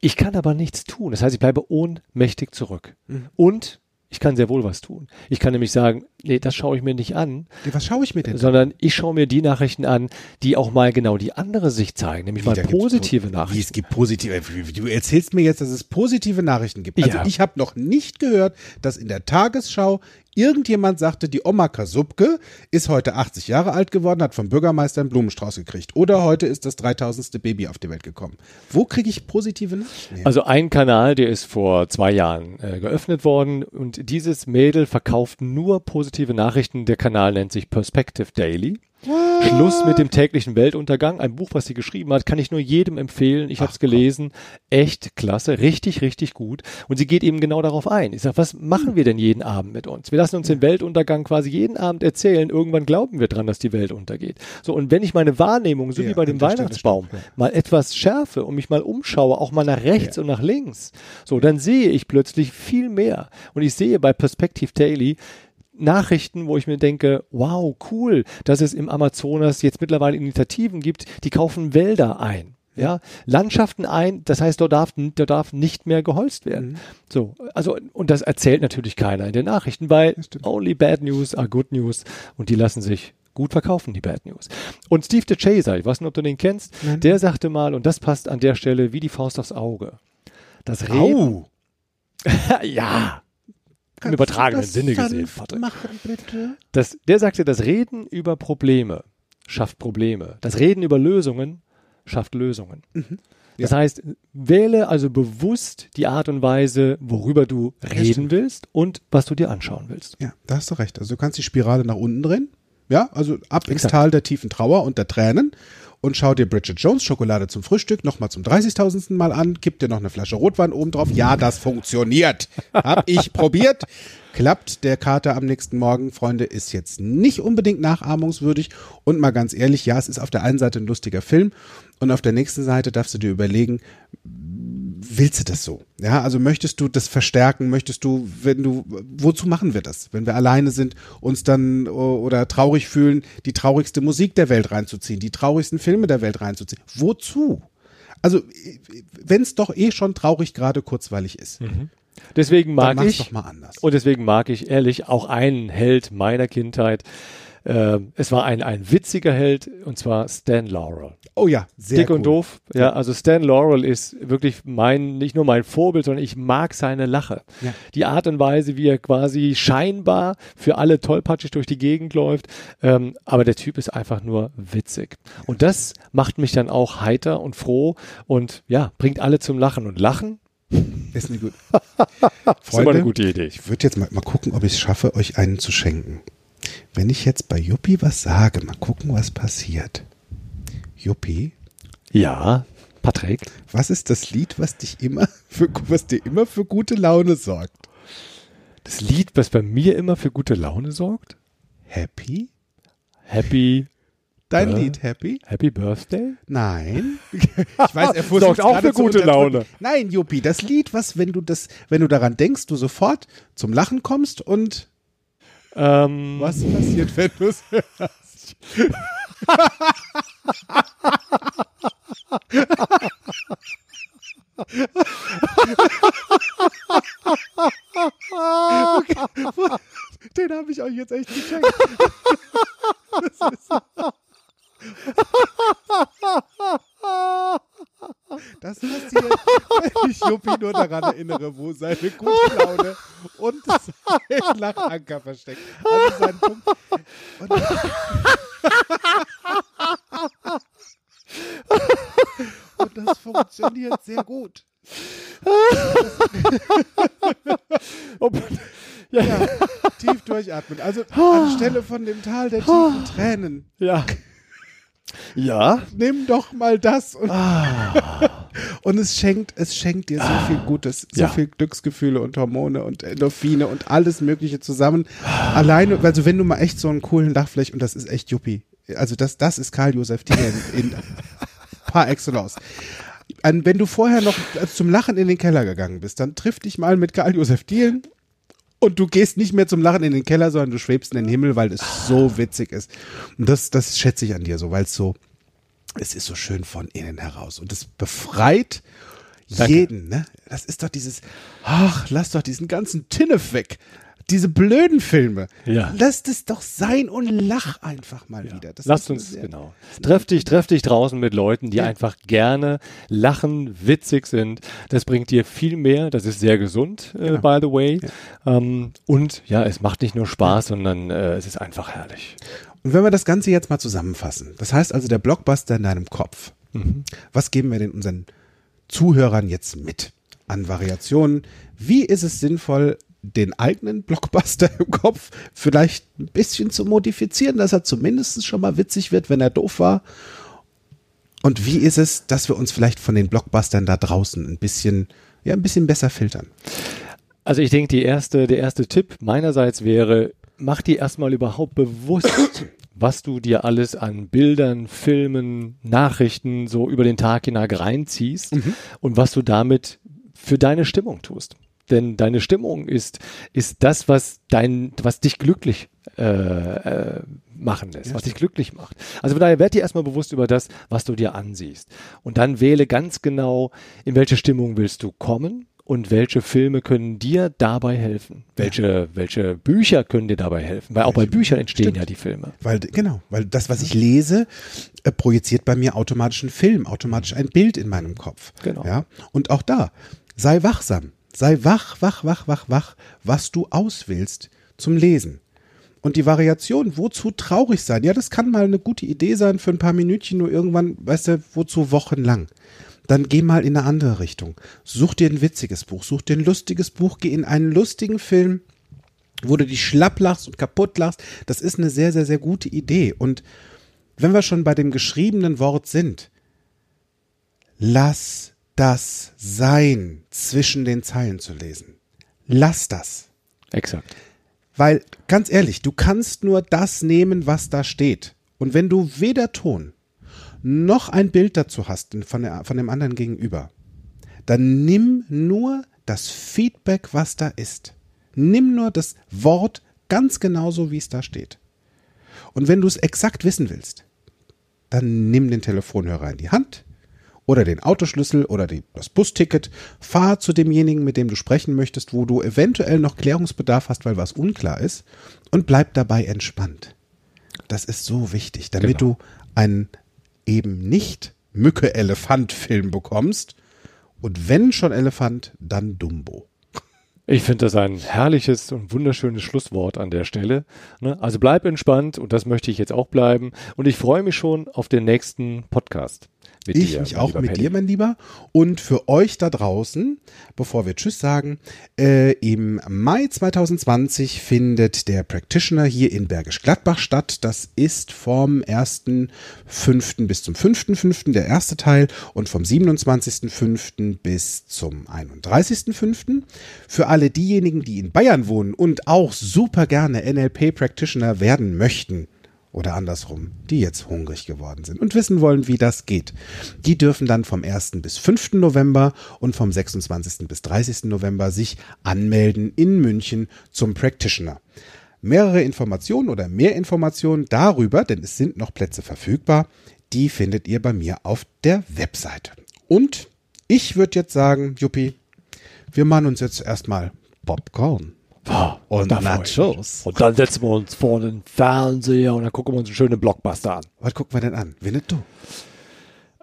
ich kann aber nichts tun. Das heißt, ich bleibe ohnmächtig zurück. Und ich kann sehr wohl was tun. Ich kann nämlich sagen, nee, das schaue ich mir nicht an, Nee, Was schaue ich mir denn? sondern ich schaue mir die Nachrichten an, die auch mal genau die andere Sicht zeigen, nämlich mal da gibt's positive po- Wie Nachrichten. es gibt positive. wie- Du erzählst mir jetzt, dass es positive Nachrichten gibt. Also Ja. ich habe noch nicht gehört, dass in der Tagesschau irgendjemand sagte, die Oma Kasubke ist heute 80 Jahre alt geworden, hat vom Bürgermeister einen Blumenstrauß gekriegt. Oder heute ist das 3000. Baby auf die Welt gekommen. Wo kriege ich positive Nachrichten? Also ein Kanal, der ist vor zwei Jahren äh, geöffnet worden und dieses Mädel verkauft nur positive Nachrichten. Der Kanal nennt sich Perspective Daily. Schluss mit dem täglichen Weltuntergang. Ein Buch, was sie geschrieben hat, kann ich nur jedem empfehlen. Ich habe es gelesen. Echt klasse, richtig, richtig gut. Und sie geht eben genau darauf ein. Ich sage, was machen wir denn jeden Abend mit uns? Wir lassen uns den Weltuntergang quasi jeden Abend erzählen. Irgendwann glauben wir dran, dass die Welt untergeht. So, und wenn ich meine Wahrnehmung, so Ja, wie bei dem Weihnachtsbaum, stimmt, ja. mal etwas schärfe und mich mal umschaue, auch mal nach rechts und nach links, so, dann sehe ich plötzlich viel mehr. Und ich sehe bei Perspective Daily Nachrichten, wo ich mir denke, wow, cool, dass es im Amazonas jetzt mittlerweile Initiativen gibt, die kaufen Wälder ein. Ja, Landschaften ein, das heißt, dort darf, dort darf nicht mehr geholzt werden. So, also, und das erzählt natürlich keiner in den Nachrichten, weil only bad news are good news und die lassen sich gut verkaufen, die Bad News. Und Steve the Chaser, ich weiß nicht, ob du den kennst, der sagte mal, und das passt an der Stelle wie die Faust aufs Auge. Das Reden, Au! ja, im Kannst übertragenen Sinne gesehen, Patrick. Machen, bitte. Das, der sagte, das Reden über Probleme schafft Probleme. Das Reden über Lösungen schafft Lösungen. Das heißt, wähle also bewusst die Art und Weise, worüber du reden willst und was du dir anschauen willst. Ja, da hast du recht. Also du kannst die Spirale nach unten drehen. Ja, also ab ins Exakt. Tal der tiefen Trauer und der Tränen und schau dir Bridget Jones Schokolade zum Frühstück nochmal zum 30.000. Mal an, kipp dir noch eine Flasche Rotwein oben drauf. Ja, das funktioniert. Hab ich probiert. Klappt der Kater am nächsten Morgen, Freunde, ist jetzt nicht unbedingt nachahmungswürdig. Und mal ganz ehrlich, ja, es ist auf der einen Seite ein lustiger Film und auf der nächsten Seite darfst du dir überlegen, willst du das so? Ja, also möchtest du das verstärken? Möchtest du, wenn du, wozu machen wir das? Wenn wir alleine sind, uns dann oder traurig fühlen, die traurigste Musik der Welt reinzuziehen, die traurigsten Filme der Welt reinzuziehen. Wozu? Also, wenn es doch eh schon traurig gerade kurzweilig ist, Deswegen dann mag ich, doch mal anders. und deswegen mag ich ehrlich auch einen Held meiner Kindheit. Äh, es war ein, ein witziger Held, und zwar Stan Laurel. oh ja, sehr Dick cool. und doof. Ja, also Stan Laurel ist wirklich mein, nicht nur mein Vorbild, sondern ich mag seine Lache. Ja. Die Art und Weise, wie er quasi scheinbar für alle tollpatschig durch die Gegend läuft. Ähm, aber der Typ ist einfach nur witzig. Und das macht mich dann auch heiter und froh und ja, bringt alle zum Lachen. Und Lachen Ist eine gut. ist immer eine gute Idee. Ich würde jetzt mal, mal gucken, ob ich es schaffe, euch einen zu schenken. Wenn ich jetzt bei Yuppie was sage, mal gucken, was passiert. Yuppie, Ja, Patrick. was ist das Lied, was dich immer für, was dir immer für gute Laune sorgt? Das Lied, was bei mir immer für gute Laune sorgt. Happy? Happy, Dein Äh? Lied Happy? Happy Birthday? Nein. Ich weiß, er Sorgt auch für gute. Laune. Nein, Yuppie, das Lied, was, wenn du das, wenn du daran denkst, du sofort zum Lachen kommst und Ähm, was passiert, wenn du es hörst? Okay. Den habe ich euch jetzt echt geschenkt. Das ist Das passiert, wenn ich Juppie nur daran erinnere, wo seine gute Laune und sein Lachanker versteckt. Also sein Punkt. Und, und das funktioniert sehr gut. ja, tief durchatmen. Also anstelle von dem Tal der tiefen Tränen ja. Ja. Nimm doch mal das. Und, und es schenkt, es schenkt dir so viel Gutes, so Ja. viel Glücksgefühle und Hormone und Endorphine und alles Mögliche zusammen. Alleine, also wenn du mal echt so einen coolen Lachfläche, und das ist echt Juppie. Also das, das ist Karl Josef Thiel in, in par excellence. An, wenn du vorher noch zum Lachen in den Keller gegangen bist, dann triff dich mal mit Karl Josef Dielen und du gehst nicht mehr zum Lachen in den Keller, sondern du schwebst in den Himmel, weil es so witzig ist. Und das, das schätze ich an dir so, weil es so, es ist so schön von innen heraus und es befreit Danke. jeden, ne? Das ist doch dieses, ach, lass doch diesen ganzen Tinnef weg. Diese blöden Filme. Ja. Lass es doch sein und lach einfach mal wieder. Das Lasst uns, genau. Treff dich, treff dich draußen mit Leuten, die Ja. einfach gerne lachen, witzig sind. Das bringt dir viel mehr. Das ist sehr gesund, äh, Genau. by the way. Ähm, und ja, es macht nicht nur Spaß, sondern äh, es ist einfach herrlich. Und wenn wir das Ganze jetzt mal zusammenfassen, das heißt also der Blockbuster in deinem Kopf, was geben wir denn unseren Zuhörern jetzt mit an Variationen? Wie ist es sinnvoll, den eigenen Blockbuster im Kopf vielleicht ein bisschen zu modifizieren, dass er zumindest schon mal witzig wird, wenn er doof war? Und wie ist es, dass wir uns vielleicht von den Blockbustern da draußen ein bisschen, ja, ein bisschen besser filtern? Also ich denke, die erste, der erste Tipp meinerseits wäre, mach dir erstmal überhaupt bewusst, was du dir alles an Bildern, Filmen, Nachrichten so über den Tag hinweg reinziehst und was du damit für deine Stimmung tust. Denn deine Stimmung ist, ist das, was dein, was dich glücklich äh, äh, machen lässt, was dich glücklich macht. Also von daher werd dir erstmal bewusst über das, was du dir ansiehst. Und dann wähle ganz genau, in welche Stimmung willst du kommen und welche Filme können dir dabei helfen? Welche, welche Bücher können dir dabei helfen? Weil auch bei Büchern entstehen Stimmt. ja die Filme. Weil, genau, weil das, was ich lese, äh, projiziert bei mir automatisch einen Film, automatisch ein Bild in meinem Kopf. Genau. Ja? Und auch da, sei wachsam. Sei wach, wach, wach, wach, wach, was du auswählst zum Lesen. Und die Variation, wozu traurig sein? Ja, das kann mal eine gute Idee sein für ein paar Minütchen, nur irgendwann, weißt du, wozu wochenlang? Dann geh mal in eine andere Richtung. Such dir ein witziges Buch, such dir ein lustiges Buch, geh in einen lustigen Film, wo du dich schlapp lachst und kaputt lachst. Das ist eine sehr, sehr, sehr gute Idee. Und wenn wir schon bei dem geschriebenen Wort sind, lass das sein, zwischen den Zeilen zu lesen. Lass das. Exakt. Weil, ganz ehrlich, du kannst nur das nehmen, was da steht. Und wenn du weder Ton noch ein Bild dazu hast von, der, von dem anderen gegenüber, dann nimm nur das Feedback, was da ist. Nimm nur das Wort ganz genauso, wie es da steht. Und wenn du es exakt wissen willst, dann nimm den Telefonhörer in die Hand oder den Autoschlüssel oder die, das Busticket, fahr zu demjenigen, mit dem du sprechen möchtest, wo du eventuell noch Klärungsbedarf hast, weil was unklar ist, und bleib dabei entspannt. Das ist so wichtig, damit Genau. du einen eben nicht Mücke-Elefant-Film bekommst. Und wenn schon Elefant, dann Dumbo. Ich finde das ein herrliches und wunderschönes Schlusswort an der Stelle. Ne? Also bleib entspannt und das möchte ich jetzt auch bleiben. Und ich freue mich schon auf den nächsten Podcast. Mit Ich dir, mich auch mit Paddy. dir, mein Lieber. Und für euch da draußen, bevor wir Tschüss sagen, äh, im Mai 2020 findet der Practitioner hier in Bergisch Gladbach statt. Das ist vom 1.5. bis zum 5.5. der erste Teil und vom 27.5. bis zum 31.5. Für alle diejenigen, die in Bayern wohnen und auch super gerne NLP Practitioner werden möchten, oder andersrum, die jetzt hungrig geworden sind und wissen wollen, wie das geht. Die dürfen dann vom 1. bis 5. November und vom 26. bis 30. November sich anmelden in München zum Practitioner. Mehrere Informationen oder mehr Informationen darüber, denn es sind noch Plätze verfügbar, die findet ihr bei mir auf der Webseite. Und ich würde jetzt sagen, Juppie, wir machen uns jetzt erstmal Popcorn und da. Nachos. Und dann setzen wir uns vor den Fernseher und dann gucken wir uns einen schönen Blockbuster an. Was gucken wir denn an? Winnetou.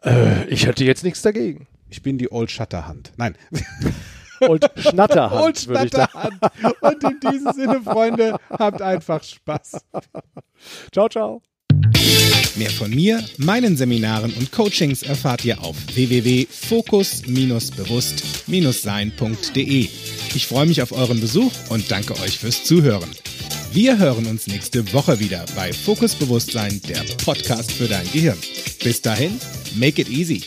Äh, ich hätte jetzt nichts dagegen. Ich bin die Old Shatterhand. Nein. Und Schnatterhand, Old. Shatterhand. Und in diesem Sinne, Freunde, habt einfach Spaß. Ciao, ciao. Mehr von mir, meinen Seminaren und Coachings erfahrt ihr auf www.fokus-bewusst-sein.de. Ich freue mich auf euren Besuch und danke euch fürs Zuhören. Wir hören uns nächste Woche wieder bei Fokus Bewusstsein, der Podcast für dein Gehirn. Bis dahin, make it easy.